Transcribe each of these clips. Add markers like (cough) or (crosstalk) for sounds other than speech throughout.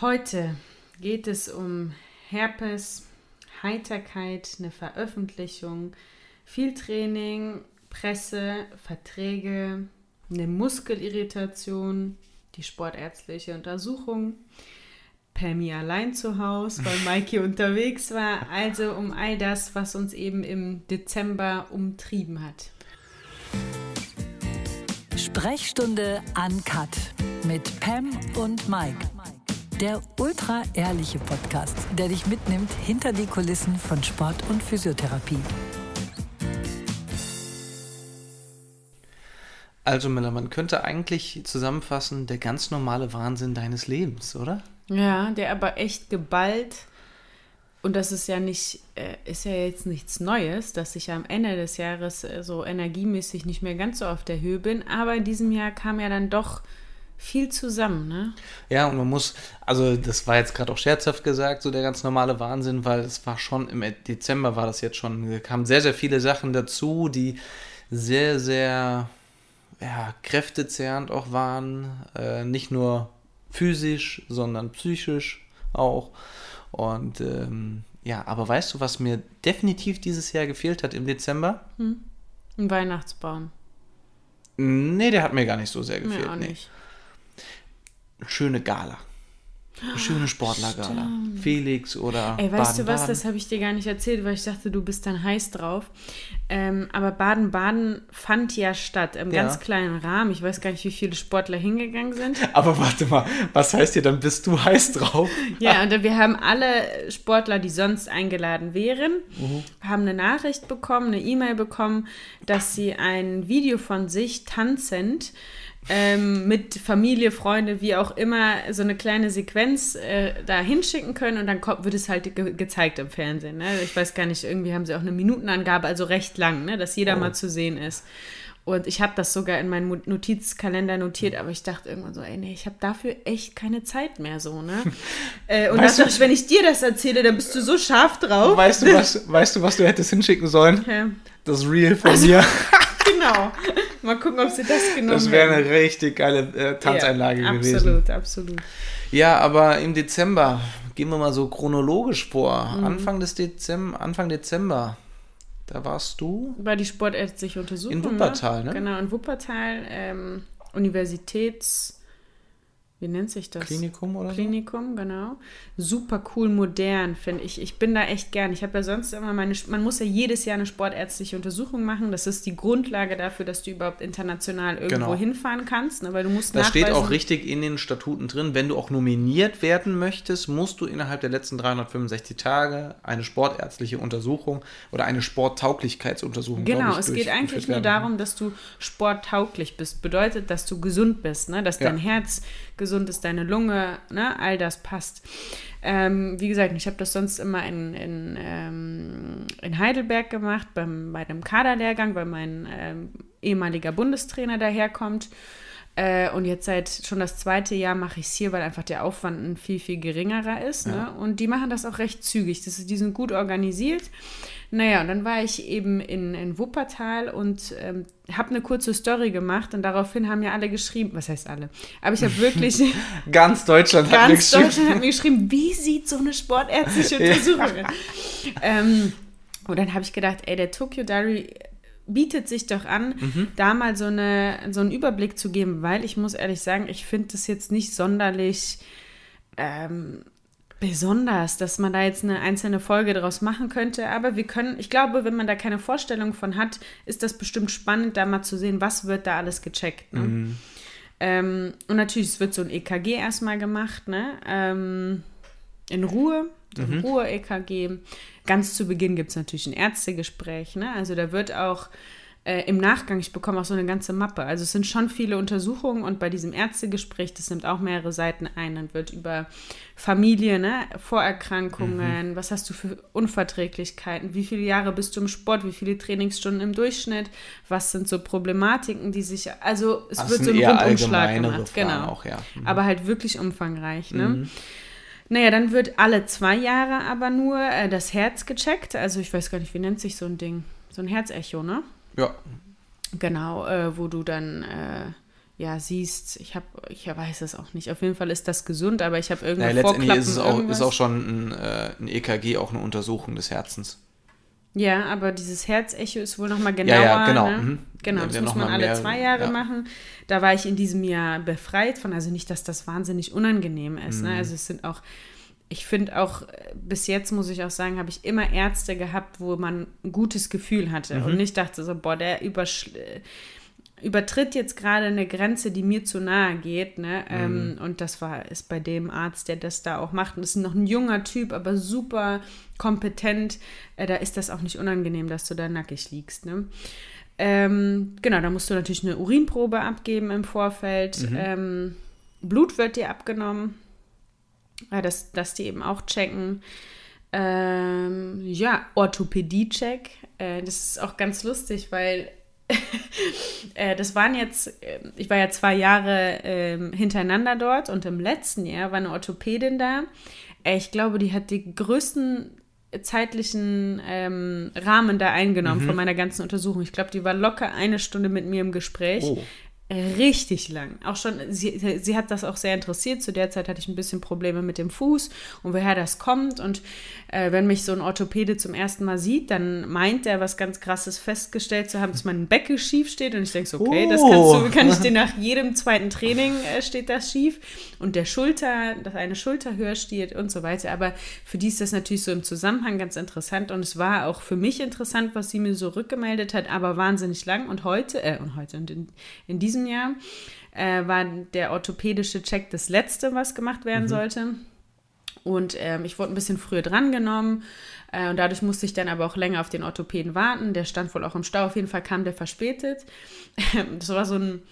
Heute geht es um Herpes, Heiterkeit, eine Veröffentlichung, viel Training, Presse, Verträge, eine Muskelirritation, die sportärztliche Untersuchung, Pammy allein zu Hause, weil (laughs) Maiki unterwegs war. Also um all das, was uns eben im Dezember umtrieben hat. Sprechstunde Uncut mit Pam und Mike. Der ultra ehrliche Podcast, der dich mitnimmt hinter die Kulissen von Sport und Physiotherapie. Also Miller, man könnte eigentlich zusammenfassen, der ganz normale Wahnsinn deines Lebens, oder? Ja, der aber echt geballt. Und das ist ja nicht, äh, ist ja jetzt nichts Neues, dass ich am Ende des Jahres äh, so energiemäßig nicht mehr ganz so auf der Höhe bin. Aber in diesem Jahr kam ja dann doch viel zusammen, ne? Ja, und man muss, also das war jetzt gerade auch scherzhaft gesagt, so der ganz normale Wahnsinn, weil es war schon im Dezember war das jetzt schon, kamen sehr, sehr viele Sachen dazu, die sehr, sehr ja, kräftezehrend auch waren. Äh, nicht nur physisch, sondern psychisch auch. Und ähm, ja, aber weißt du, was mir definitiv dieses Jahr gefehlt hat im Dezember? Hm? Ein Weihnachtsbaum. Nee, der hat mir gar nicht so sehr gefehlt. Mir auch nee. Schöne Gala. Eine schöne Sportlergala. Felix oder Ey, weißt du was, das habe ich dir gar nicht erzählt, weil ich dachte, du bist dann heiß drauf. Ähm, aber Baden-Baden fand ja statt, im Ja. ganz kleinen Rahmen. Ich weiß gar nicht, wie viele Sportler hingegangen sind. (laughs) Aber warte mal, was heißt dir, dann bist du heiß drauf? (laughs) Ja, und wir haben alle Sportler, die sonst eingeladen wären, Mhm. haben eine Nachricht bekommen, eine E-Mail bekommen, dass sie ein Video von sich tanzend ähm, mit Familie, Freunde, wie auch immer, so eine kleine Sequenz äh, da hinschicken können und dann kommt, wird es halt ge gezeigt im Fernsehen. Ne? Ich weiß gar nicht, irgendwie haben sie auch eine Minutenangabe, also recht lang, ne? dass jeder Oh. mal zu sehen ist. Und ich habe das sogar in meinen Notizkalender notiert, aber ich dachte irgendwann so, ey, nee, ich habe dafür echt keine Zeit mehr so, ne? (laughs) äh, und Weißt dann du- dachte ich, wenn ich dir das erzähle, dann bist du so scharf drauf. Weißt du, (laughs) was, weißt du, was du hättest hinschicken sollen? Ja, Das Reel von mir. (laughs) genau. Mal gucken, ob sie das genommen Das wäre eine richtig geile äh, Tanzeinlage ja, gewesen. Absolut, absolut. Ja, aber im Dezember, gehen wir mal so chronologisch vor. Mhm. Anfang des Dezember, Anfang Dezember, da warst du. War die sportärztliche Untersuchung. In Wuppertal, ne? Genau, in Wuppertal, ähm, Universitäts... Wie nennt sich das? Klinikum oder so? Klinikum, genau. Super cool, modern, finde ich. Ich bin da echt gern. Ich habe ja sonst immer meine, man muss ja jedes Jahr eine sportärztliche Untersuchung machen. Das ist die Grundlage dafür, dass du überhaupt international irgendwo Genau. hinfahren kannst, ne? weil du musst Da steht auch richtig in den Statuten drin, wenn du auch nominiert werden möchtest, musst du innerhalb der letzten 365 Tage eine sportärztliche Untersuchung oder eine Sporttauglichkeitsuntersuchung Genau, ich, es geht eigentlich nur darum, dass du sporttauglich bist. Bedeutet, dass du gesund bist, ne? dass Ja. dein Herz gesund ist, deine Lunge, ne? all das passt. Ähm, wie gesagt, ich habe das sonst immer in, in, ähm, in Heidelberg gemacht, beim, bei dem Kaderlehrgang, weil mein ähm, ehemaliger Bundestrainer daherkommt. Äh, und jetzt seit schon das zweite Jahr mache ich es hier, weil einfach der Aufwand ein viel, viel geringerer ist. Ne? Und die machen das auch recht zügig. Das ist, die sind gut organisiert. Naja, und dann war ich eben in, in Wuppertal und ähm, habe eine kurze Story gemacht und daraufhin haben ja alle geschrieben, was heißt alle? Aber ich habe wirklich, (laughs) Ganz Deutschland hat mir ganz geschrieben. Deutschland hat mir geschrieben, wie sieht so eine sportärztliche Untersuchung aus? Ähm, und dann habe ich gedacht, ey, der Tokyo Diary bietet sich doch an, Mhm. da mal so, eine, so einen Überblick zu geben, weil ich muss ehrlich sagen, ich finde das jetzt nicht sonderlich ähm, besonders, dass man da jetzt eine einzelne Folge draus machen könnte. Aber wir können, ich glaube, wenn man da keine Vorstellung von hat, ist das bestimmt spannend, da mal zu sehen, was wird da alles gecheckt. Ne? Mhm. Ähm, und natürlich, es wird so ein EKG erstmal gemacht, ne? Ähm, in Ruhe, ein Ruhe-EKG. Ganz zu Beginn gibt es natürlich ein Ärztegespräch, ne? Also da wird auch äh, im Nachgang, ich bekomme auch so eine ganze Mappe. Also es sind schon viele Untersuchungen und bei diesem Ärztegespräch, das nimmt auch mehrere Seiten ein, dann wird über Familie, ne, Vorerkrankungen, was hast du für Unverträglichkeiten, wie viele Jahre bist du im Sport, wie viele Trainingsstunden im Durchschnitt, was sind so Problematiken, die sich, also es Das wird sind so ein Rundumschlag gemacht, Fragen genau. auch, ja. Mhm. Aber halt wirklich umfangreich, ne? Naja, dann wird alle zwei Jahre aber nur äh, das Herz gecheckt. Also ich weiß gar nicht, wie nennt sich so ein Ding? So ein Herzecho, ne? Ja, Genau, äh, wo du dann äh, ja, siehst, ich habe, ich weiß es auch nicht. Auf jeden Fall ist das gesund, aber ich habe irgendwo naja, letztendlich ist es auch, ist auch schon ein, äh, ein EKG, auch eine Untersuchung des Herzens. Ja, aber dieses Herzecho ist wohl nochmal genauer. Ja, ja genau. Ne? Mhm. Genau, das muss man alle mehr, zwei Jahre ja. machen. Da war ich in diesem Jahr befreit von, also nicht, dass das wahnsinnig unangenehm ist. Ne? Mhm. Ne? Also es sind auch, ich finde auch, bis jetzt muss ich auch sagen, habe ich immer Ärzte gehabt, wo man ein gutes Gefühl hatte mhm. und nicht dachte so, boah, der übersch übertritt jetzt gerade eine Grenze, die mir zu nahe geht. Ne? Mhm. Ähm, und das war ist bei dem Arzt, der das da auch macht. Und das ist noch ein junger Typ, aber super kompetent. Äh, da ist das auch nicht unangenehm, dass du da nackig liegst. Ne? Ähm, genau, da musst du natürlich eine Urinprobe abgeben im Vorfeld. Mhm. Ähm, Blut wird dir abgenommen, äh, dass, dass die eben auch checken. Ähm, ja, Orthopädie-Check. Äh, das ist auch ganz lustig, weil (laughs) das waren jetzt, äh, ich war ja zwei Jahre äh, hintereinander dort und im letzten Jahr war eine Orthopädin da. Äh, ich glaube, die hat die größten zeitlichen ähm, Rahmen da eingenommen mhm. von meiner ganzen Untersuchung. Ich glaube, die war locker eine Stunde mit mir im Gespräch. Oh richtig lang. Auch schon, sie, sie hat das auch sehr interessiert. Zu der Zeit hatte ich ein bisschen Probleme mit dem Fuß und woher das kommt. Und äh, wenn mich so ein Orthopäde zum ersten Mal sieht, dann meint er, was ganz krasses festgestellt zu haben, dass mein Becken schief steht. Und ich denke so, okay, oh. das kannst du, kann ich dir (laughs) nach jedem zweiten Training äh, steht das schief. Und der Schulter, dass eine Schulter höher steht und so weiter. Aber für die ist das natürlich so im Zusammenhang ganz interessant. Und es war auch für mich interessant, was sie mir so rückgemeldet hat, aber wahnsinnig lang. Und heute, äh, und heute, und in, in diesem diesem Jahr äh, war der orthopädische Check das letzte, was gemacht werden mhm. sollte. Und ähm, ich wurde ein bisschen früher drangenommen. Äh, und dadurch musste ich dann aber auch länger auf den Orthopäden warten. Der stand wohl auch im Stau. Auf jeden Fall kam der verspätet. (laughs) das war so ein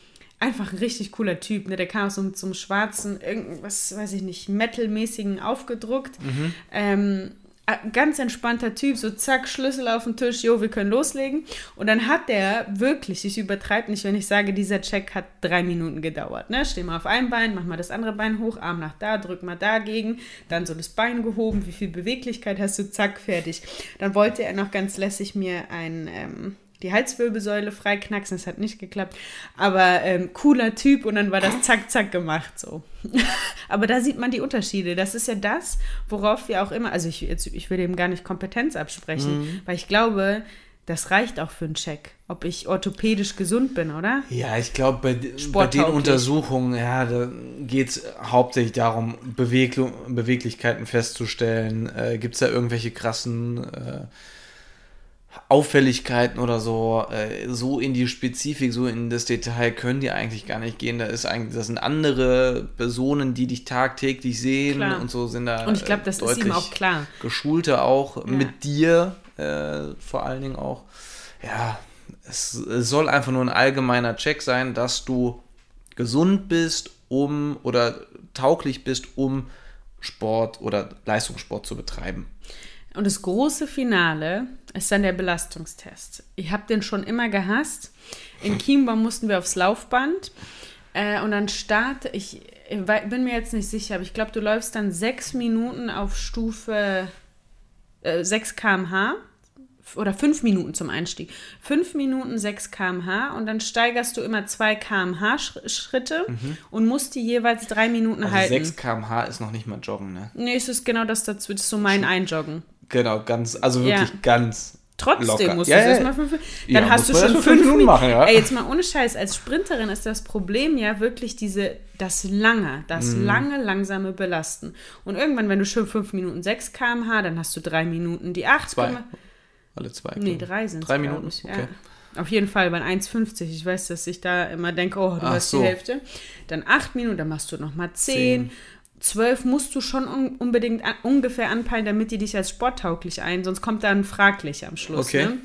einfach ein richtig cooler Typ. Ne? Der kam aus so so einem schwarzen, irgendwas, weiß ich nicht, metalmäßigen aufgedruckt. Mhm. Ähm, ganz entspannter Typ, so zack, Schlüssel auf den Tisch, jo, wir können loslegen. Und dann hat der wirklich, ich übertreibe nicht, wenn ich sage, dieser Check hat drei Minuten gedauert. Ne? Steh mal auf ein Bein, mach mal das andere Bein hoch, Arm nach da, drück mal dagegen, dann so das Bein gehoben, wie viel Beweglichkeit hast du, zack, fertig. Dann wollte er noch ganz lässig mir ein ähm, die Halswirbelsäule freiknacksen. Das hat nicht geklappt. Aber ähm, cooler Typ und dann war das zack, zack gemacht so. (laughs) Aber da sieht man die Unterschiede. Das ist ja das, worauf wir auch immer, also ich, jetzt, ich will eben gar nicht Kompetenz absprechen, mhm. weil ich glaube, das reicht auch für einen Check, ob ich orthopädisch gesund bin, oder? Ja, ich glaube, bei, bei, den Untersuchungen, ja, da geht es hauptsächlich darum, Bewegung, Beweglichkeiten festzustellen. Äh, Gibt es da irgendwelche krassen äh, Auffälligkeiten oder so, äh, so in die Spezifik, so in das Detail können die eigentlich gar nicht gehen. Da ist eigentlich, das sind andere Personen, die dich tagtäglich sehen klar. und so sind da. Und ich glaube, das ist ihm auch klar. Geschulte auch ja. mit dir, äh, vor allen Dingen auch. Ja, es, es soll einfach nur ein allgemeiner Check sein, dass du gesund bist, um oder tauglich bist, um Sport oder Leistungssport zu betreiben. Und das große Finale ist dann der Belastungstest. Ich habe den schon immer gehasst. In Chiembaum mussten wir aufs Laufband. Äh, und dann starte ich, ich bin mir jetzt nicht sicher, aber ich glaube, du läufst dann sechs Minuten auf Stufe äh, 6 km/h oder fünf Minuten zum Einstieg. Fünf Minuten 6 km/h und dann steigerst du immer 2 km/h Schritte mhm. und musst die jeweils drei Minuten also halten. 6 km/h ist noch nicht mal Joggen, ne? Nee, es ist genau das dazu. Das ist so mein Einjoggen. Genau, ganz, also wirklich ja. ganz. Trotzdem locker. musst du ja, es ja. mal fünf, dann ja, hast du schon fünf Minuten machen, ja. Ey, jetzt mal ohne Scheiß, als Sprinterin ist das Problem ja wirklich diese, das lange, das mm. lange, langsame Belasten. Und irgendwann, wenn du schon fünf Minuten sechs km/h, dann hast du drei Minuten die acht. Zwei. Alle zwei. Nee, drei sind. Drei Minuten, ich, okay. Auf jeden Fall bei 1,50. Ich weiß, dass ich da immer denke, oh, du Ach hast so. die Hälfte. Dann acht Minuten, dann machst du nochmal zehn. zehn zwölf musst du schon un unbedingt an, ungefähr anpeilen, damit die dich als sporttauglich ein, sonst kommt dann fraglich am Schluss. Okay. Ne?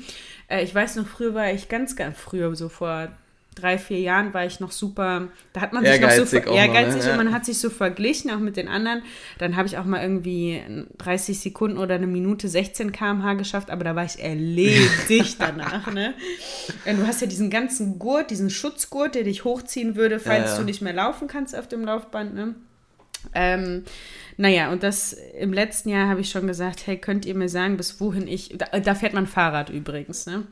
Äh, ich weiß noch, früher war ich ganz, ganz früher, so vor drei, vier Jahren war ich noch super, da hat man sich ehrgeizig noch so ehrgeizig noch, ne? und man hat sich so verglichen, auch mit den anderen. Dann habe ich auch mal irgendwie 30 Sekunden oder eine Minute 16 km/h geschafft, aber da war ich erledigt (laughs) danach. Ne? Du hast ja diesen ganzen Gurt, diesen Schutzgurt, der dich hochziehen würde, falls ja, ja. du nicht mehr laufen kannst auf dem Laufband. Ne? Ähm, naja, und das im letzten Jahr habe ich schon gesagt, hey, könnt ihr mir sagen, bis wohin ich, da, da fährt man Fahrrad übrigens, ne?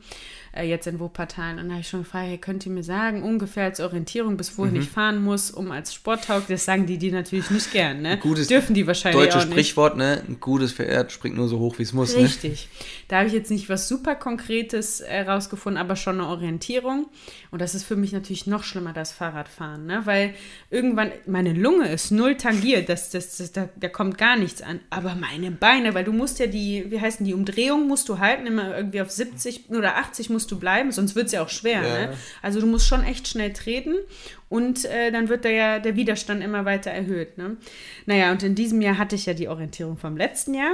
Äh, jetzt in Wuppertal. Und da habe ich schon gefragt, hey, könnt ihr mir sagen, ungefähr als Orientierung, bis wohin ich fahren muss, um als Sporttaug, das sagen die die natürlich nicht gern, ne? Gutes Dürfen die wahrscheinlich Deutsches auch nicht. Sprichwort, ne? Ein gutes Pferd springt nur so hoch, wie es muss, ne? Richtig. Da habe ich jetzt nicht was super Konkretes äh, rausgefunden, aber schon eine Orientierung. Und das ist für mich natürlich noch schlimmer, das Fahrradfahren, ne? Weil irgendwann, meine Lunge ist null tangiert, das, das, das, da, da kommt gar nichts an. Aber meine Beine, weil du musst ja die, wie heißen die, Umdrehung musst du halten, immer irgendwie auf 70 oder 80 musst du bleiben, sonst wird es ja auch schwer, Ja. ne? Also du musst schon echt schnell treten und äh, dann wird da ja der Widerstand immer weiter erhöht, ne? Naja, und in diesem Jahr hatte ich ja die Orientierung vom letzten Jahr.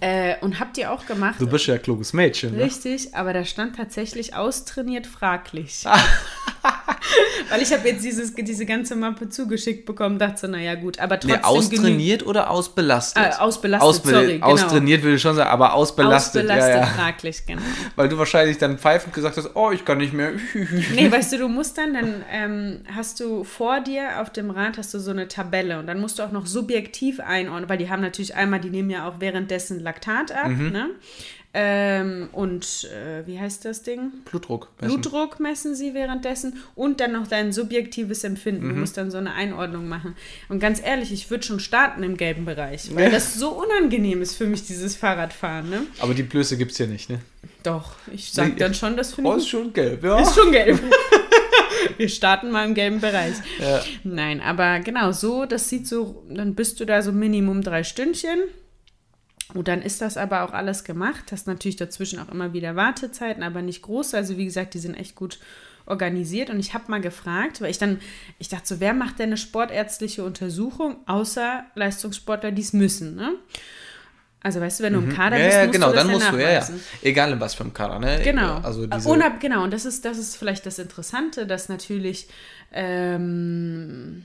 Äh, und habt ihr auch gemacht? Du bist ja ein kluges Mädchen, ne? Richtig, aber da stand tatsächlich austrainiert fraglich. (laughs) Weil ich habe jetzt dieses, diese ganze Mappe zugeschickt bekommen, dachte so, naja gut, aber trotzdem Nee, austrainiert oder ausbelastet? Äh, ausbelastet, Ausbe sorry, genau. Austrainiert würde ich schon sagen, aber ausbelastet, ausbelastet ja, ja. fraglich, genau. Weil du wahrscheinlich dann pfeifend gesagt hast, oh, ich kann nicht mehr. (laughs) Nee, weißt du, du musst dann, dann ähm, hast du vor dir auf dem Rad hast du so eine Tabelle und dann musst du auch noch subjektiv einordnen, weil die haben natürlich einmal, die nehmen ja auch währenddessen Laktat ab, Mhm. ne? Ähm, und äh, wie heißt das Ding? Blutdruck. messen. Blutdruck messen sie währenddessen und dann noch dein subjektives Empfinden. Mhm. Du musst dann so eine Einordnung machen. Und ganz ehrlich, ich würde schon starten im gelben Bereich, weil das so unangenehm ist für mich, dieses Fahrradfahren. Ne? Aber die Blöße gibt es hier nicht, ne? Doch, ich sag Nee. dann schon, das finde Oh, ich ist schon gelb, ja. ist schon gelb. (laughs) Wir starten mal im gelben Bereich. Ja. Nein, aber genau so, das sieht so, dann bist du da so Minimum drei Stündchen. Und dann ist das aber auch alles gemacht. Hast natürlich dazwischen auch immer wieder Wartezeiten, aber nicht groß. Also wie gesagt, die sind echt gut organisiert. Und ich habe mal gefragt, weil ich dann, ich dachte so, wer macht denn eine sportärztliche Untersuchung, außer Leistungssportler, die es müssen, ne? Also weißt du, wenn du im Kader Ja, bist, ja, musst genau, du das dann ja musst du, ja, ja. nachweisen. Egal in was für einem Kader, ne? Genau. Also diese, Unab genau, und das ist, das ist vielleicht das Interessante, dass natürlich ähm,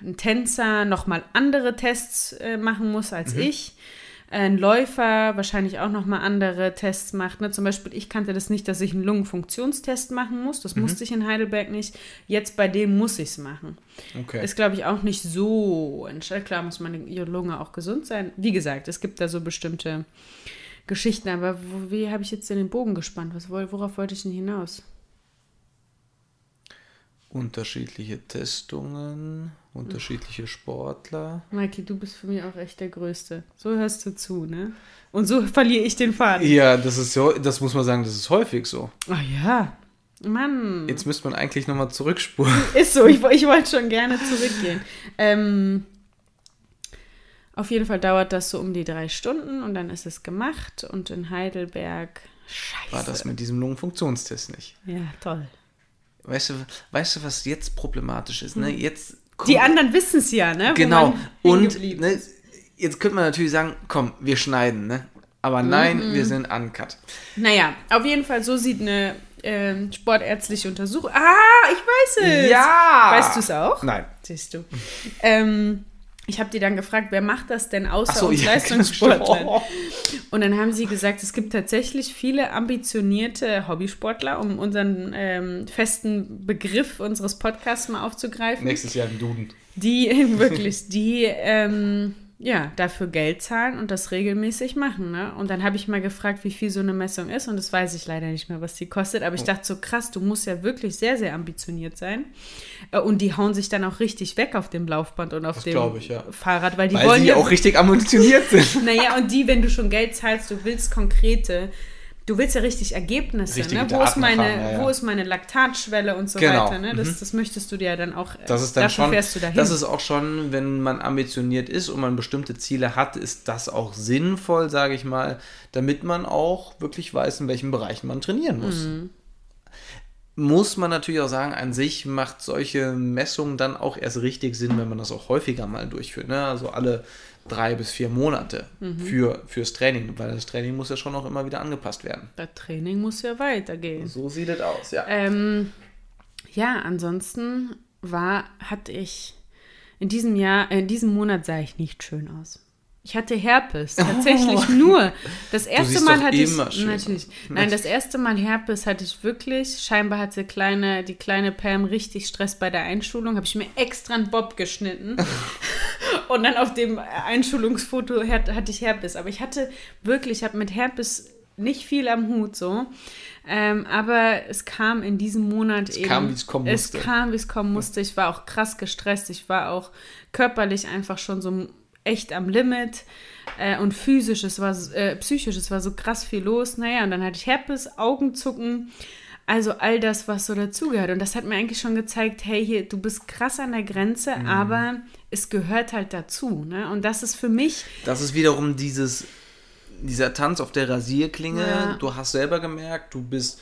ein Tänzer nochmal andere Tests äh, machen muss als Mhm. ich. Ein Läufer wahrscheinlich auch nochmal andere Tests macht. Ne? Zum Beispiel, ich kannte das nicht, dass ich einen Lungenfunktionstest machen muss. Mhm. Das musste ich in Heidelberg nicht. Jetzt bei dem muss ich es machen. okay. Ist, glaube ich, auch nicht so entscheidend. Klar muss meine Lunge auch gesund sein. Wie gesagt, es gibt da so bestimmte Geschichten, aber wo, wie habe ich jetzt denn den Bogen gespannt? Was, worauf wollte ich denn hinaus? Unterschiedliche Testungen, unterschiedliche Sportler. Mikey, du bist für mich auch echt der Größte. So hörst du zu, ne? Und so verliere ich den Faden. Ja, das ist so, das muss man sagen, das ist häufig so. Ach ja. Mann. Jetzt müsste man eigentlich nochmal zurückspulen. (laughs) Ist so, ich, ich wollte schon gerne zurückgehen. Ähm, auf jeden Fall dauert das so um die drei Stunden und dann ist es gemacht und in Heidelberg. Scheiße. War das mit diesem Lungenfunktionstest nicht? Ja, toll. Weißt du, weißt du, was jetzt problematisch ist? Ne? Jetzt Hm. Die anderen wissen es ja, ne? Genau. Und ne, jetzt könnte man natürlich sagen, komm, wir schneiden, ne? Aber nein, wir sind uncut. Naja, auf jeden Fall, so sieht eine ähm, sportärztliche Untersuchung. Ah, ich weiß es. Ja! Weißt du es auch? Nein. Siehst du. ähm, ich habe die dann gefragt, wer macht das denn außer so, uns ja, (laughs) Leistungssportlern? genau. Und dann haben sie gesagt, es gibt tatsächlich viele ambitionierte Hobbysportler, um unseren ähm, festen Begriff unseres Podcasts mal aufzugreifen. Nächstes Jahr im Duden. die (laughs) wirklich, die ähm, ja dafür Geld zahlen und das regelmäßig machen. Ne? Und dann habe ich mal gefragt, wie viel so eine Messung ist und das weiß ich leider nicht mehr, was die kostet. Aber ich dachte so krass, du musst ja wirklich sehr, sehr ambitioniert sein. Äh, Und die hauen sich dann auch richtig weg auf dem Laufband und auf Das dem ich, ja. Fahrrad, weil die Weil wollen ja auch richtig ambitioniert (laughs) sind. naja, und die, wenn du schon Geld zahlst, du willst konkrete, du willst ja richtig Ergebnisse. Richtige Ne? Wo, ist meine, haben, ja, wo ist meine Laktatschwelle und so Genau, weiter. Ne? Das, das möchtest du dir ja dann auch, äh, Das ist dann dafür schon, fährst du dahin. das ist auch schon, wenn man ambitioniert ist und man bestimmte Ziele hat, ist das auch sinnvoll, sage ich mal, damit man auch wirklich weiß, in welchen Bereichen man trainieren muss. Mhm. Muss man natürlich auch sagen, an sich macht solche Messungen dann auch erst richtig Sinn, wenn man das auch häufiger mal durchführt. Ne? Also alle drei bis vier Monate Mhm. für, fürs Training, weil das Training muss ja schon auch immer wieder angepasst werden. das Training muss ja weitergehen. So sieht es aus, ja. Ähm, ja, ansonsten war, hatte ich in diesem Jahr, äh, in diesem Monat sah ich nicht schön aus. Ich hatte Herpes, (laughs) tatsächlich nur. Das erste Oh. Mal hatte ich, natürlich, nein, das erste Mal Herpes hatte ich wirklich. Scheinbar hatte kleine, die kleine Pam richtig Stress bei der Einschulung. Habe ich mir extra einen Bob geschnitten. (laughs) Und dann auf dem Einschulungsfoto hat- hatte ich Herpes. Aber ich hatte wirklich, ich habe mit Herpes nicht viel am Hut so. Ähm, aber es kam in diesem Monat Es eben. kam, wie es kommen Es musste. kam, wie es kommen musste. Ich war auch krass gestresst. Ich war auch körperlich einfach schon so echt am Limit. Äh, und physisch, es war äh, psychisch, es war so krass viel los. Naja, und dann hatte ich Herpes, Augenzucken. Also all das, was so dazugehört. Und das hat mir eigentlich schon gezeigt, hey, hier, du bist krass an der Grenze, Mhm. aber es gehört halt dazu. Ne? Und das ist für mich, Das ist wiederum dieses, dieser Tanz auf der Rasierklinge. Ja. Du hast selber gemerkt, du bist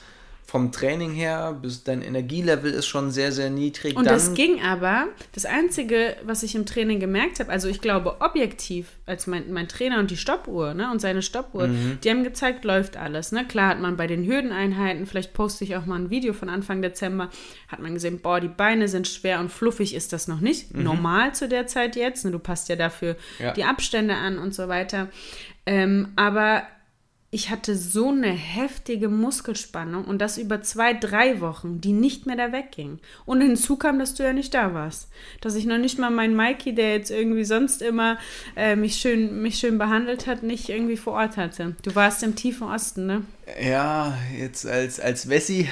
vom Training her, bist, dein Energielevel ist schon sehr, sehr niedrig. Und das ging aber, das Einzige, was ich im Training gemerkt habe, also ich glaube objektiv, als mein, mein Trainer und die Stoppuhr ne, und seine Stoppuhr, Mhm. die haben gezeigt, läuft alles. Ne? Klar hat man bei den Hürdeneinheiten, vielleicht poste ich auch mal ein Video von Anfang Dezember, hat man gesehen, boah, die Beine sind schwer und fluffig ist das noch nicht. Normal zu der Zeit jetzt. Ne? Du passt ja dafür Ja. die Abstände an und so weiter. Ähm, aber ich hatte so eine heftige Muskelspannung und das über zwei, drei Wochen, die nicht mehr da wegging. Und hinzu kam, dass du ja nicht da warst. Dass ich noch nicht mal meinen Mikey, der jetzt irgendwie sonst immer äh, mich, schön, mich schön behandelt hat, nicht irgendwie vor Ort hatte. Du warst im tiefen Osten, ne? Ja, jetzt als, als Wessi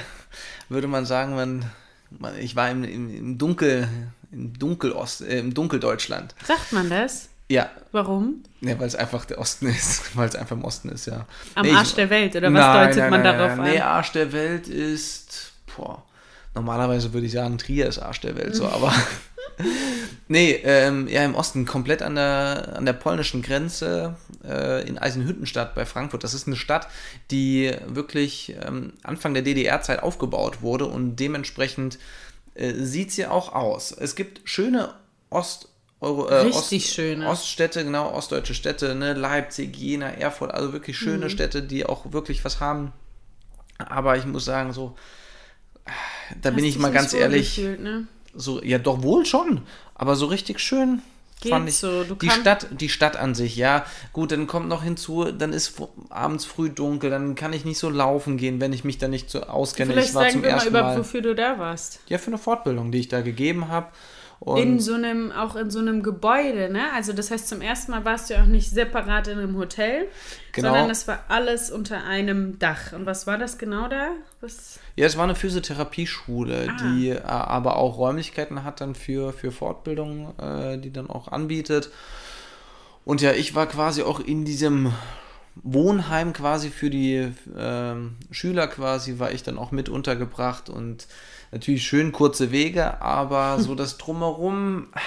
würde man sagen, man, man, ich war im, im, im Dunkel, im Dunkelost, äh, im Dunkeldeutschland. Sagt man das? Ja, Warum? ja weil es einfach der Osten ist, (laughs) weil es einfach im Osten ist, ja. Am Nee, ich- Arsch der Welt, oder was Nein, deutet nein, man nein, darauf nein. Nee, an? Arsch der Welt ist, boah, normalerweise würde ich sagen, Trier ist Arsch der Welt, so, aber (laughs) (laughs) nee, ähm, ja, im Osten, komplett an der, an der polnischen Grenze äh, in Eisenhüttenstadt bei Frankfurt. Das ist eine Stadt, die wirklich ähm, Anfang der DDR-Zeit aufgebaut wurde und dementsprechend äh, sieht sie auch aus. Es gibt schöne Ost- Euro, äh, Richtig schöne. Oststädte, genau, ostdeutsche Städte, ne, Leipzig, Jena, Erfurt, also wirklich Mhm. schöne Städte, die auch wirklich was haben. Aber ich muss sagen, so, da bin Hast ich dich mal ganz ehrlich, gefühlt, ne? so, ja doch wohl schon, aber so richtig schön Geht fand ich. so, die Stadt, die Stadt an sich, ja, gut, dann kommt noch hinzu, dann ist abends früh dunkel, dann kann ich nicht so laufen gehen, wenn ich mich da nicht so auskenne. Vielleicht ich war sagen zum wir mal ersten über, Mal, wofür du da warst. ja, für eine Fortbildung, die ich da gegeben habe. Und in so einem, auch in so einem Gebäude, ne? Also das heißt, zum ersten Mal warst du ja auch nicht separat in einem Hotel, Genau. sondern es war alles unter einem Dach. Und was war das genau da? Was? Ja, es war eine Physiotherapieschule, Ah. die äh, aber auch Räumlichkeiten hat dann für, für Fortbildung, äh, die dann auch anbietet. Und ja, ich war quasi auch in diesem Wohnheim quasi für die ähm, Schüler quasi, war ich dann auch mit untergebracht und natürlich schön kurze Wege, aber so das Drumherum ah,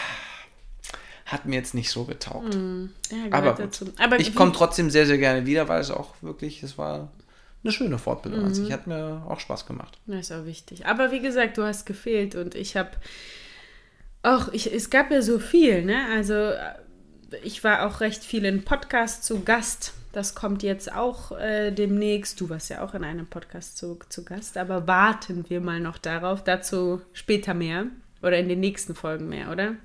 hat mir jetzt nicht so getaugt. Ja, gehört Aber gut. Aber Ich komme trotzdem sehr, sehr gerne wieder, weil es auch wirklich, es war eine schöne Fortbildung an Mhm. sich. Hat mir auch Spaß gemacht. Das ist auch wichtig. Aber wie gesagt, du hast gefehlt und ich habe auch, ich, es gab ja so viel, ne? Also äh, ich war auch recht viel in Podcasts zu Gast. Das kommt jetzt auch äh, demnächst. Du warst ja auch in einem Podcast zu, zu Gast, aber warten wir mal noch darauf. Dazu später mehr. Oder in den nächsten Folgen mehr, oder?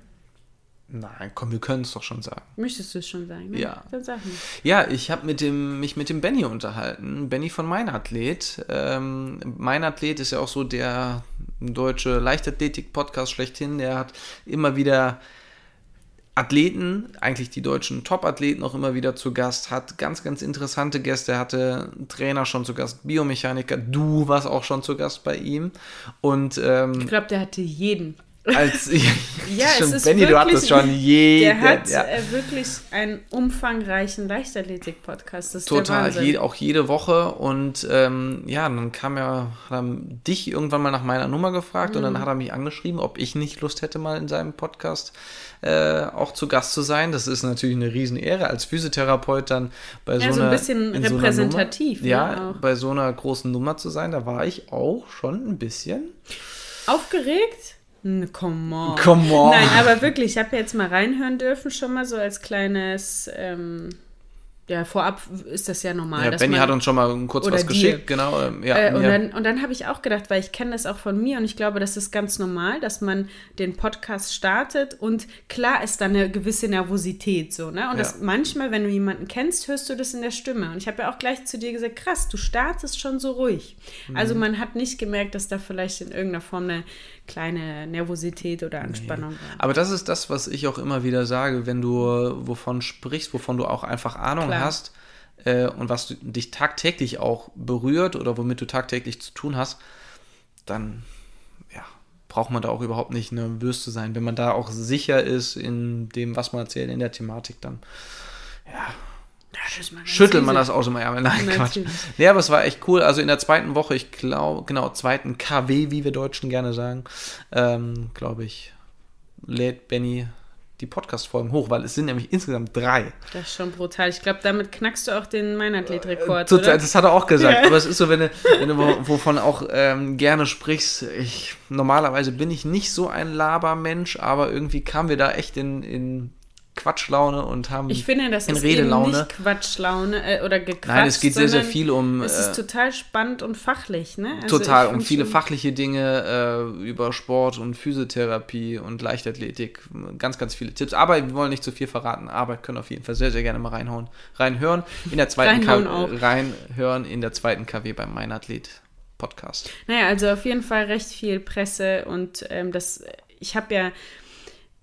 Nein, komm, wir können es doch schon sagen. Möchtest du es schon sagen? Ne? Ja. Dann sag mal. Ja, ich habe mit dem, mich mit dem Benny unterhalten. Benny von Mein Athlet. Ähm, mein Athlet ist ja auch so der deutsche Leichtathletik-Podcast schlechthin. Der hat immer wieder Athleten, eigentlich die deutschen Top-Athleten auch immer wieder zu Gast, hat ganz, ganz interessante Gäste, hatte einen Trainer schon zu Gast, Biomechaniker, du warst auch schon zu Gast bei ihm. Und ähm, Ich glaube, der hatte jeden. Als (laughs) Ja, es Stimmt, ist Benny, du wirklich- hattest schon jeden. Der hat ja. äh, wirklich einen umfangreichen Leichtathletik-Podcast. Total, je, auch jede Woche. Und ähm, ja, dann kam er, hat er dich irgendwann mal nach meiner Nummer gefragt Mhm. und dann hat er mich angeschrieben, ob ich nicht Lust hätte, mal in seinem Podcast äh, auch zu Gast zu sein. Das ist natürlich eine Riesenehre, als Physiotherapeut dann bei Ja, so so ein einer. bisschen in so repräsentativ, Nummer, ne, ja, auch. bei so einer großen Nummer zu sein, da war ich auch schon ein bisschen. Aufgeregt? Come on. Come on. Nein, aber wirklich, ich habe jetzt mal reinhören dürfen, schon mal so als kleines, ähm, ja, vorab ist das ja normal. Ja, Benny hat uns schon mal kurz was dir. geschickt, genau. ähm, Ja, äh, und, mir. dann, und dann habe ich auch gedacht, weil ich kenne das auch von mir und ich glaube, das ist ganz normal, dass man den Podcast startet und klar ist da eine gewisse Nervosität so, ne? Und das Ja. manchmal, wenn du jemanden kennst, hörst du das in der Stimme. Und ich habe ja auch gleich zu dir gesagt, krass, du startest schon so ruhig. Mhm. Also man hat nicht gemerkt, dass da vielleicht in irgendeiner Form eine kleine Nervosität oder Anspannung war. Aber das ist das, was ich auch immer wieder sage, wenn du wovon sprichst, wovon du auch einfach Ahnung Klar. hast, äh, und was du, dich tagtäglich auch berührt oder womit du tagtäglich zu tun hast, dann ja, braucht man da auch überhaupt nicht nervös zu sein. Wenn man da auch sicher ist in dem, was man erzählt, in der Thematik, dann ja, man schüttelt man das aus dem Ärmel. Nein, Quatsch. Ja, aber es war echt cool. Also in der zweiten Woche, ich glaube, genau, zweiten KW, wie wir Deutschen gerne sagen, ähm, glaube ich, lädt Benny die Podcast-Folgen hoch, weil es sind nämlich insgesamt drei. Das ist schon brutal. Ich glaube, damit knackst du auch den Meinathlet-Rekord. Äh, das hat er auch gesagt. Ja. Aber es ist so, wenn du, wenn du wovon auch ähm, gerne sprichst, ich, normalerweise bin ich nicht so ein Labermensch, aber irgendwie kamen wir da echt in, in Quatschlaune und haben ich finde, das in ist Redelaune. Eben nicht Quatschlaune äh, oder gequatscht. Nein, es geht sehr, sehr viel um. Es ist äh, total spannend und fachlich, ne? Also total, um viele fachliche Dinge äh, über Sport und Physiotherapie und Leichtathletik. Ganz, ganz viele Tipps. Aber wir wollen nicht zu viel verraten, aber können auf jeden Fall sehr, sehr gerne mal reinhauen. Reinhören. In der zweiten reinhören, reinhören in der zweiten KW beim Meinathlet Podcast. Naja, also auf jeden Fall recht viel Presse und ähm, das, ich habe ja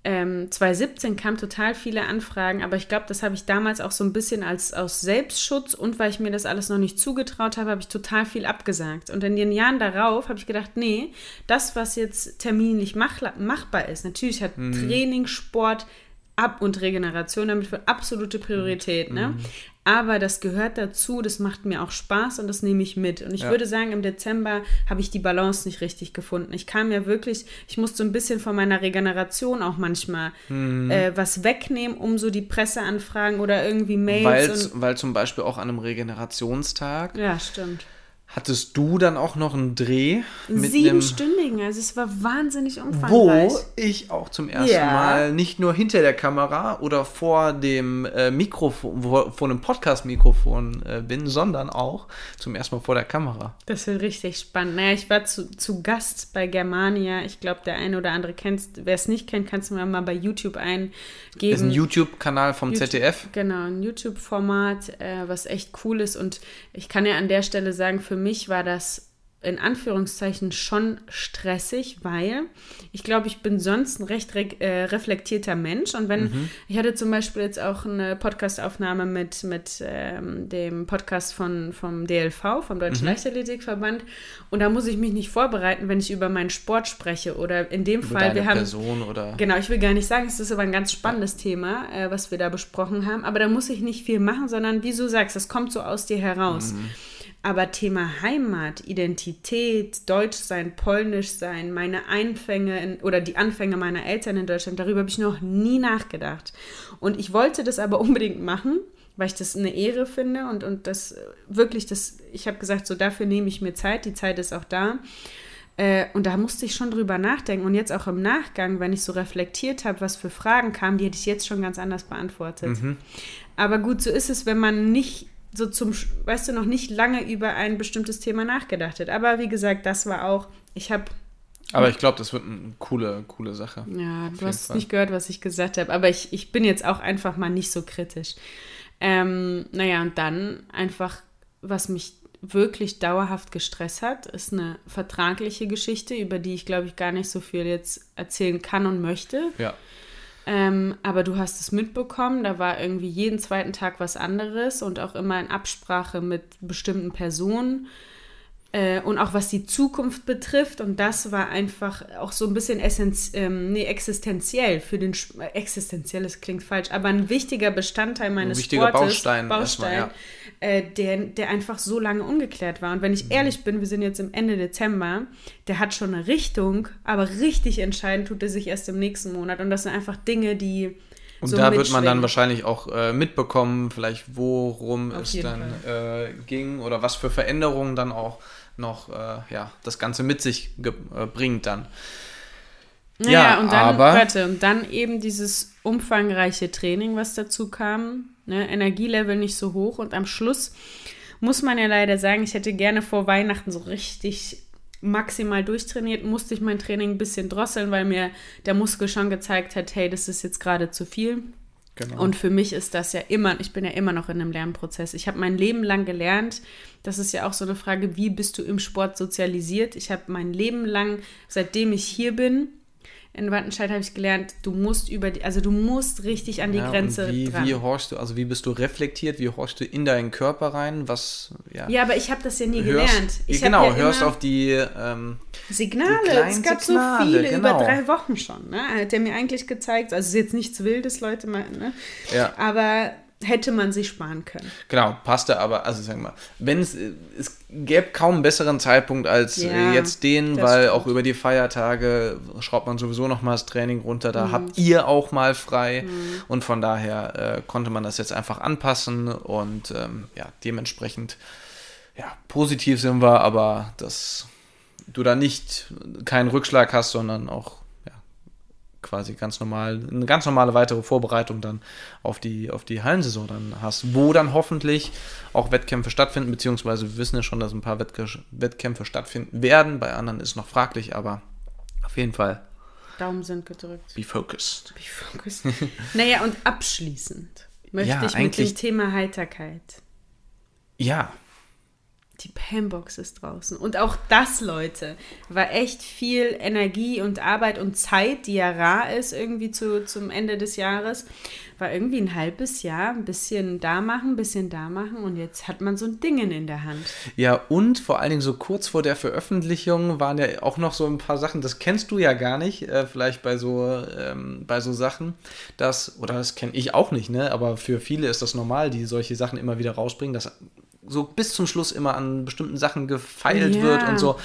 ähm, 2017 kamen total viele Anfragen, aber ich glaube, das habe ich damals auch so ein bisschen als aus Selbstschutz und weil ich mir das alles noch nicht zugetraut habe, habe ich total viel abgesagt. Und in den Jahren darauf habe ich gedacht, nee, das, was jetzt terminlich mach, machbar ist, natürlich hat mhm. Training, Sport, Ab- und Regeneration damit für absolute Priorität. Ne? Mhm. Aber das gehört dazu, das macht mir auch Spaß und das nehme ich mit. Und ich ja. würde sagen, im Dezember habe ich die Balance nicht richtig gefunden. Ich kam ja wirklich, ich musste so ein bisschen von meiner Regeneration auch manchmal mhm. äh, was wegnehmen, um so die Presseanfragen oder irgendwie Mails. weil zum Beispiel auch an einem Regenerationstag. Ja, stimmt Hattest du dann auch noch einen Dreh? Mit Siebenstündigen, also es war wahnsinnig umfangreich. Wo ich auch zum ersten ja. Mal nicht nur hinter der Kamera oder vor dem äh, Mikrofon, vor einem Podcast-Mikrofon äh, bin, sondern auch zum ersten Mal vor der Kamera. Das wird richtig spannend. Naja, ich war zu, zu Gast bei Germania. Ich glaube, der eine oder andere kennt Wer es nicht kennt, kannst du mir mal bei YouTube eingeben. Ist ein YouTube-Kanal vom YouTube, ZDF. Genau, ein YouTube-Format, äh, was echt cool ist. Und ich kann ja an der Stelle sagen, für mich war das in Anführungszeichen schon stressig, weil ich glaube, ich bin sonst ein recht re äh, reflektierter Mensch. Und wenn, mhm. ich hatte zum Beispiel jetzt auch eine Podcastaufnahme mit, mit ähm, dem Podcast von, vom DLV, vom Deutschen mhm. Leichtathletikverband. Und da muss ich mich nicht vorbereiten, wenn ich über meinen Sport spreche. Oder in dem über Fall, wir haben. Person oder genau, ich will gar nicht sagen, es ist aber ein ganz spannendes ja. Thema, äh, was wir da besprochen haben. Aber da muss ich nicht viel machen, sondern wie du sagst, das kommt so aus dir heraus. Mhm. Aber Thema Heimat, Identität, Deutsch sein, Polnisch sein, meine Einfänge in, oder die Anfänge meiner Eltern in Deutschland, darüber habe ich noch nie nachgedacht. Und ich wollte das aber (laughs) unbedingt machen, weil ich das eine Ehre finde und, und das wirklich, das, ich habe gesagt, so dafür nehme ich mir Zeit, die Zeit ist auch da. Äh, und da musste ich schon drüber nachdenken. Und jetzt auch im Nachgang, wenn ich so reflektiert habe, was für Fragen kamen, die hätte ich jetzt schon ganz anders beantwortet. Mhm. Aber gut, so ist es, wenn man nicht so zum, weißt du, noch nicht lange über ein bestimmtes Thema nachgedacht hat. Aber wie gesagt, das war auch, ich habe. Aber ich glaube, das wird eine coole, coole Sache. Ja, du hast Fall. nicht gehört, was ich gesagt habe. Aber ich, ich bin jetzt auch einfach mal nicht so kritisch. Ähm, naja, und dann einfach, was mich wirklich dauerhaft gestresst hat, ist eine vertragliche Geschichte, über die ich, glaube ich, gar nicht so viel jetzt erzählen kann und möchte. Ja. Ähm, aber du hast es mitbekommen, da war irgendwie jeden zweiten Tag was anderes und auch immer in Absprache mit bestimmten Personen. Äh, und auch was die Zukunft betrifft. Und das war einfach auch so ein bisschen essenz ähm, nee, existenziell für den Sp existenzielles klingt falsch, aber ein wichtiger Bestandteil meines ein wichtiger Sportes, Baustein, Baustein ja. äh, der, der einfach so lange ungeklärt war. Und wenn ich mhm. ehrlich bin, wir sind jetzt im Ende Dezember, der hat schon eine Richtung, aber richtig entscheiden tut er sich erst im nächsten Monat. Und das sind einfach Dinge, die und so da wird man dann wahrscheinlich auch äh, mitbekommen, vielleicht worum Auf es dann äh, ging oder was für Veränderungen dann auch noch äh, ja, das Ganze mit sich äh, bringt dann. Naja, ja, und dann, aber, warte, und dann eben dieses umfangreiche Training, was dazu kam, ne, Energielevel nicht so hoch und am Schluss muss man ja leider sagen, ich hätte gerne vor Weihnachten so richtig maximal durchtrainiert, musste ich mein Training ein bisschen drosseln, weil mir der Muskel schon gezeigt hat, hey, das ist jetzt gerade zu viel. Genau. Und für mich ist das ja immer, ich bin ja immer noch in einem Lernprozess. Ich habe mein Leben lang gelernt. Das ist ja auch so eine Frage, wie bist du im Sport sozialisiert? Ich habe mein Leben lang, seitdem ich hier bin, in Wattenscheid habe ich gelernt, du musst über die, also du musst richtig an die Ja, Grenze wie, dran. wie horchst du, also wie bist du reflektiert, wie horchst du in deinen Körper rein, was, ja, ja, aber ich habe das ja nie hörst, gelernt. Ich genau, ja hörst auf die, ähm, Signale. die Es gab Signale, so viele, genau. über drei Wochen schon. Ne? Hat der mir eigentlich gezeigt, also es ist jetzt nichts Wildes, Leute, mal, ne? ja, aber hätte man sich sparen können. genau, passte aber, also sagen wir mal, wenn es, es gäbe kaum einen besseren Zeitpunkt als Ja, äh, jetzt den, weil stimmt. auch über die Feiertage schraubt man sowieso noch mal das Training runter, Mhm. da habt ihr auch mal frei und von daher äh, konnte man das jetzt einfach anpassen und ähm, ja, dementsprechend, ja, positiv sind wir, aber dass du da nicht keinen Rückschlag hast, sondern auch ja, quasi ganz normal, eine ganz normale weitere Vorbereitung dann auf die, auf die Hallensaison dann hast, wo dann hoffentlich auch Wettkämpfe stattfinden, beziehungsweise wir wissen ja schon, dass ein paar Wettkämpfe stattfinden werden, bei anderen ist noch fraglich, aber auf jeden Fall Daumen sind gedrückt. be focused. Be focused. (laughs) naja, und abschließend möchte Ja, ich mit eigentlich- dem Thema Heiterkeit. Ja, Die Pambox ist draußen. Und auch das, Leute, war echt viel Energie und Arbeit und Zeit, die ja rar ist, irgendwie zu, zum Ende des Jahres. War irgendwie ein halbes Jahr, ein bisschen da machen, ein bisschen da machen und jetzt hat man so ein Ding in der Hand. Ja, und vor allen Dingen so kurz vor der Veröffentlichung waren ja auch noch so ein paar Sachen, das kennst du ja gar nicht, äh, vielleicht bei so, ähm, bei so Sachen, dass, oder das kenne ich auch nicht, ne? aber für viele ist das normal, die solche Sachen immer wieder rausbringen, dass so bis zum Schluss immer an bestimmten Sachen gefeilt Ja. wird und so.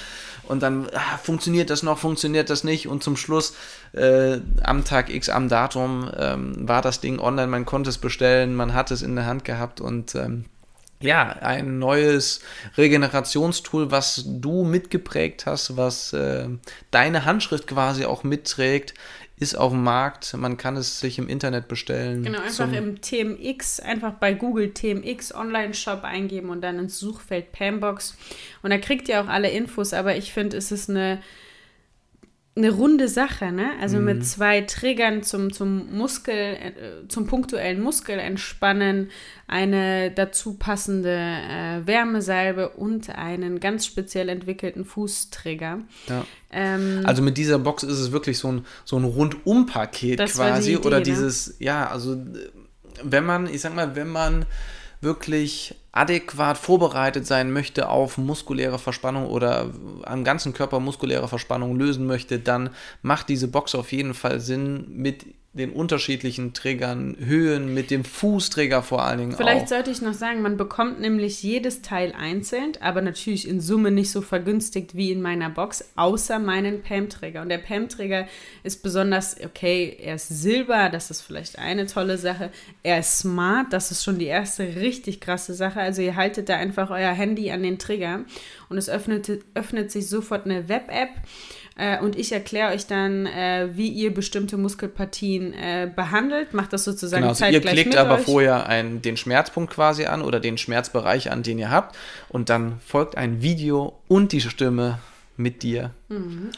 Und dann ah, funktioniert das noch, funktioniert das nicht. Und zum Schluss, äh, am Tag X, am Datum, ähm, war das Ding online, man konnte es bestellen, man hat es in der Hand gehabt und ähm, ja, ein neues Regenerationstool, was du mitgeprägt hast, was äh, deine Handschrift quasi auch mitträgt, ist auf dem Markt. Man kann es sich im Internet bestellen. Genau, einfach im TMX, einfach bei Google TMX Online-Shop eingeben und dann ins Suchfeld Pambox. Und da kriegt ihr auch alle Infos, aber ich finde, es ist eine, eine runde Sache, ne? Also Mhm. mit zwei Triggern zum, zum Muskel, äh, zum punktuellen Muskelentspannen, eine dazu passende äh, Wärmesalbe und einen ganz speziell entwickelten Fußtrigger. Ja. Ähm, Also mit dieser Box ist es wirklich so ein, so ein Rundum-Paket war die quasi. Idee, oder ne? dieses, ja, also wenn man, ich sag mal, wenn man wirklich adäquat vorbereitet sein möchte auf muskuläre Verspannung oder am ganzen Körper muskuläre Verspannung lösen möchte, dann macht diese Box auf jeden Fall Sinn mit den unterschiedlichen Trägern, Höhen, mit dem Fußträger vor allen Dingen Vielleicht auch. sollte ich noch sagen, man bekommt nämlich jedes Teil einzeln, aber natürlich in Summe nicht so vergünstigt wie in meiner Box, außer meinen PAM-Träger. Und der PAM-Träger ist besonders, okay, er ist silber, das ist vielleicht eine tolle Sache. Er ist smart, das ist schon die erste richtig krasse Sache. Also ihr haltet da einfach euer Handy an den Trigger und es öffnet, öffnet sich sofort eine Web-App. Äh, und ich erkläre euch dann, äh, wie ihr bestimmte Muskelpartien äh, behandelt. Macht das sozusagen Genau, also ihr zeitgleich klickt mit aber euch. vorher einen, den Schmerzpunkt quasi an oder den Schmerzbereich an, den ihr habt. Und dann folgt ein Video und die Stimme mit dir.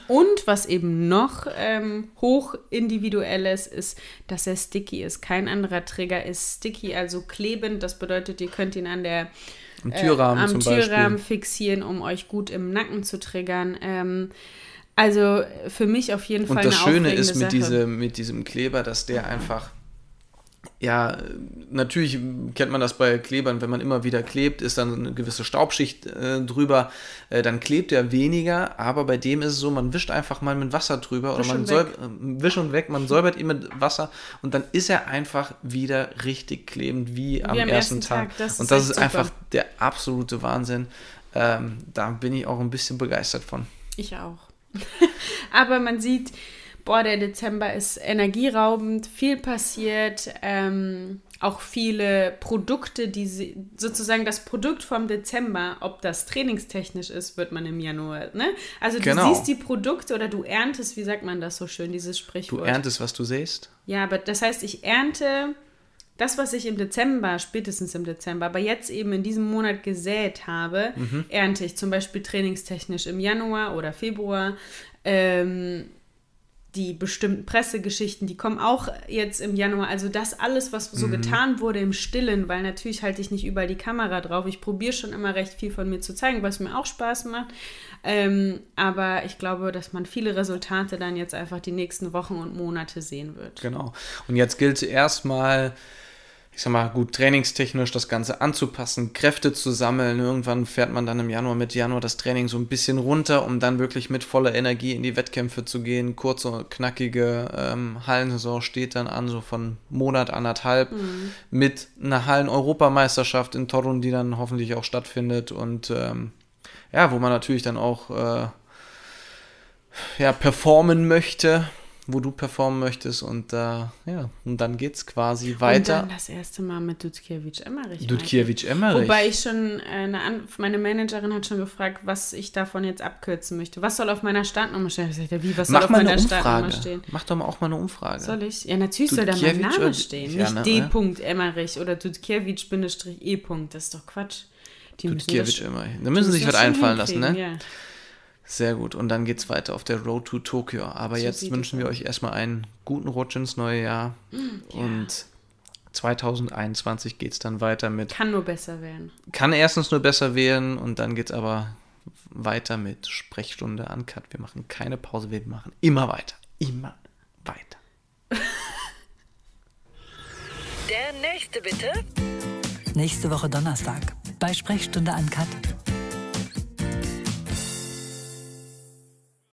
Und was eben noch ähm, hoch individuelles ist, dass er sticky ist. Kein anderer Trigger ist sticky, also klebend. Das bedeutet, ihr könnt ihn an der Am Türrahmen äh, am zum Türrahmen Beispiel. fixieren, um euch gut im Nacken zu triggern. Ähm, also für mich auf jeden Fall Und das eine Schöne ist mit, diese, mit diesem Kleber, dass der einfach, ja, natürlich kennt man das bei Klebern, wenn man immer wieder klebt, ist dann eine gewisse Staubschicht äh, drüber, äh, dann klebt er weniger, aber bei dem ist es so, man wischt einfach mal mit Wasser drüber Wisch oder man und säub, äh, wisch und weg, man säubert ihn mit Wasser und dann ist er einfach wieder richtig klebend wie, am, am ersten ersten Tag. Tag, das und das ist super. einfach der absolute Wahnsinn. Ähm, da bin ich auch ein bisschen begeistert von. Ich auch. (laughs) Aber man sieht, boah, der Dezember ist energieraubend, viel passiert, ähm, auch viele Produkte, die sie, sozusagen das Produkt vom Dezember, ob das trainingstechnisch ist, wird man im Januar, ne? Also du Genau. siehst die Produkte oder du erntest, wie sagt man das so schön, dieses Du Sprichwort. erntest, was du säst. Ja, aber das heißt, ich ernte das, was ich im Dezember, spätestens im Dezember, aber jetzt eben in diesem Monat gesät habe, Mhm. ernte ich zum Beispiel trainingstechnisch im Januar oder Februar. Ähm, die bestimmten Pressegeschichten, die kommen auch jetzt im Januar. Also das alles, was so mhm. getan wurde im Stillen, weil natürlich halte ich nicht überall die Kamera drauf. Ich probiere schon immer recht viel von mir zu zeigen, was mir auch Spaß macht. Ähm, aber ich glaube, dass man viele Resultate dann jetzt einfach die nächsten Wochen und Monate sehen wird. Genau. Und jetzt gilt erstmal ich sag mal, gut trainingstechnisch das Ganze anzupassen, Kräfte zu sammeln. Irgendwann fährt man dann im Januar, mit Januar das Training so ein bisschen runter, um dann wirklich mit voller Energie in die Wettkämpfe zu gehen. Kurze, knackige ähm, Hallensaison steht dann an, so von Monat, anderthalb, mhm. mit einer Hallen-Europameisterschaft in Torun, die dann hoffentlich auch stattfindet und ähm, ja, wo man natürlich dann auch äh, ja, performen möchte wo du performen möchtest und äh, ja, und dann geht's quasi weiter. Und dann das erste Mal mit Dudkiewicz Emmerich. Dudkiewicz Emmerich. Wobei ich schon, äh, eine, meine Managerin hat schon gefragt, was ich davon jetzt abkürzen möchte. Was soll auf meiner Startnummer stehen? Ich sagte, wie, was Mach soll auf meiner Startnummer stehen? Mach doch mal auch mal eine Umfrage. Soll ich? Ja, natürlich soll da mein Name stehen. Ja, nicht ne, D. Emmerich oder Dudkiewicz-E. Das ist doch Quatsch. Dudkiewicz Emmerich. Da müssen sie sich was einfallen lassen, ne? Ja. Sehr gut. Und dann geht es weiter auf der Road to Tokio. Aber so jetzt wünschen wir euch erstmal einen guten Rutsch ins neue Jahr. Hm, ja. Und 2021 geht es dann weiter mit. Kann nur besser werden. Kann erstens nur besser werden und dann geht es aber weiter mit Sprechstunde Uncut. Wir machen keine Pause, wir machen immer weiter. Immer weiter. Der nächste bitte. Nächste Woche Donnerstag bei Sprechstunde Uncut